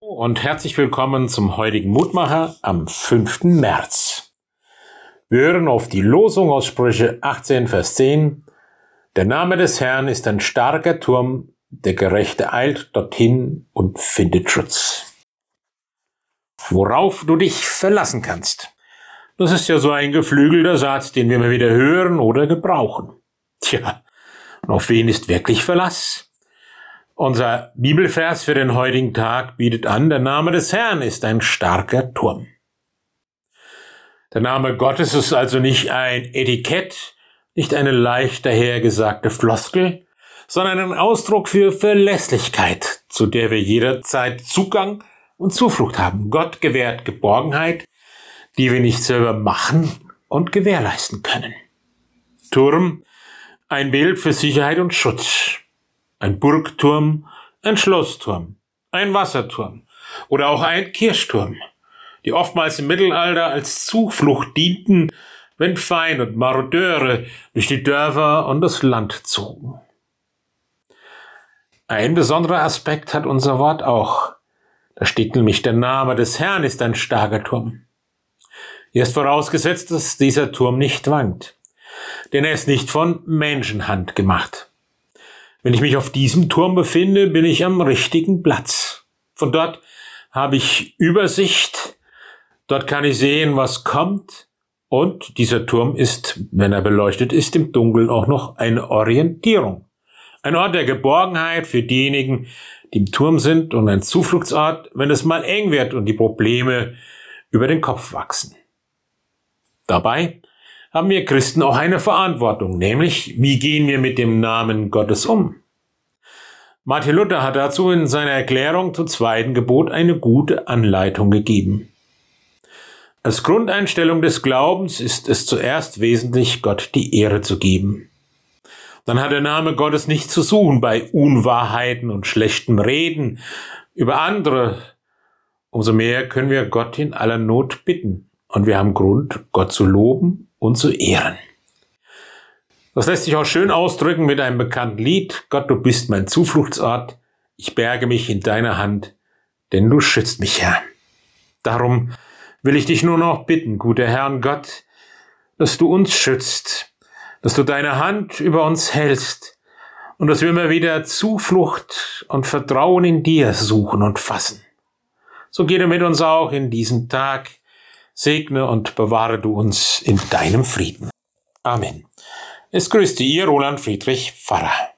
und herzlich willkommen zum heutigen Mutmacher am 5. März. Wir hören auf die Losung aus Sprüche 18, Vers 10. Der Name des Herrn ist ein starker Turm, der Gerechte eilt dorthin und findet Schutz. Worauf du dich verlassen kannst. Das ist ja so ein geflügelter Satz, den wir immer wieder hören oder gebrauchen. Tja, und auf wen ist wirklich Verlass? Unser Bibelvers für den heutigen Tag bietet an, der Name des Herrn ist ein starker Turm. Der Name Gottes ist also nicht ein Etikett, nicht eine leicht dahergesagte Floskel, sondern ein Ausdruck für Verlässlichkeit, zu der wir jederzeit Zugang und Zuflucht haben. Gott gewährt Geborgenheit, die wir nicht selber machen und gewährleisten können. Turm, ein Bild für Sicherheit und Schutz ein Burgturm, ein Schlossturm, ein Wasserturm oder auch ein Kirchturm, die oftmals im Mittelalter als Zuflucht dienten, wenn Fein und Marodeure durch die Dörfer und das Land zogen. Ein besonderer Aspekt hat unser Wort auch. Da steht nämlich der Name des Herrn ist ein starker Turm. Hier ist vorausgesetzt, dass dieser Turm nicht wankt, denn er ist nicht von Menschenhand gemacht. Wenn ich mich auf diesem Turm befinde, bin ich am richtigen Platz. Von dort habe ich Übersicht, dort kann ich sehen, was kommt, und dieser Turm ist, wenn er beleuchtet ist, im Dunkeln auch noch eine Orientierung. Ein Ort der Geborgenheit für diejenigen, die im Turm sind und ein Zufluchtsort, wenn es mal eng wird und die Probleme über den Kopf wachsen. Dabei haben wir Christen auch eine Verantwortung, nämlich wie gehen wir mit dem Namen Gottes um? Martin Luther hat dazu in seiner Erklärung zum zweiten Gebot eine gute Anleitung gegeben. Als Grundeinstellung des Glaubens ist es zuerst wesentlich, Gott die Ehre zu geben. Dann hat der Name Gottes nichts zu suchen bei Unwahrheiten und schlechtem Reden über andere. Umso mehr können wir Gott in aller Not bitten. Und wir haben Grund, Gott zu loben und zu ehren. Das lässt sich auch schön ausdrücken mit einem bekannten Lied. Gott, du bist mein Zufluchtsort. Ich berge mich in deiner Hand, denn du schützt mich, Herr. Darum will ich dich nur noch bitten, guter Herr und Gott, dass du uns schützt, dass du deine Hand über uns hältst und dass wir immer wieder Zuflucht und Vertrauen in dir suchen und fassen. So geht er mit uns auch in diesem Tag segne und bewahre du uns in deinem Frieden. Amen. Es grüßt Ihr Roland Friedrich Pfarrer.